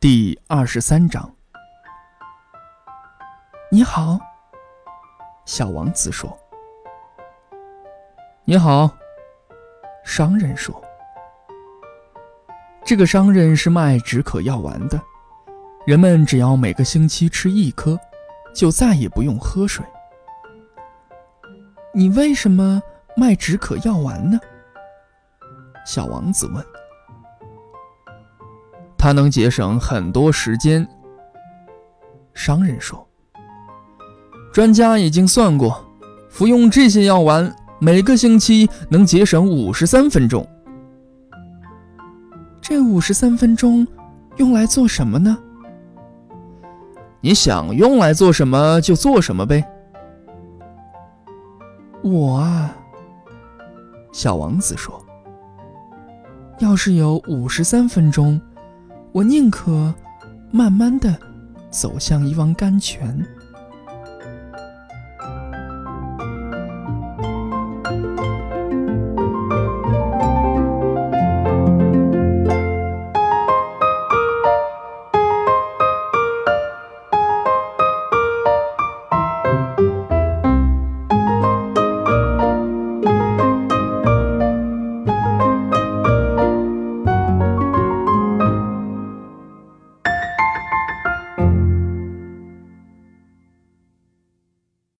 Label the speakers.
Speaker 1: 第二十三章。
Speaker 2: 你好，小王子说。
Speaker 1: 你好，商人说。这个商人是卖止渴药丸的，人们只要每个星期吃一颗，就再也不用喝水。
Speaker 2: 你为什么卖止渴药丸呢？
Speaker 1: 小王子问。它能节省很多时间，商人说。专家已经算过，服用这些药丸每个星期能节省五十三分钟。
Speaker 2: 这五十三分钟用来做什么呢？
Speaker 1: 你想用来做什么就做什么呗。
Speaker 2: 我啊，小王子说：“要是有五十三分钟，我宁可慢慢的走向一汪甘泉。”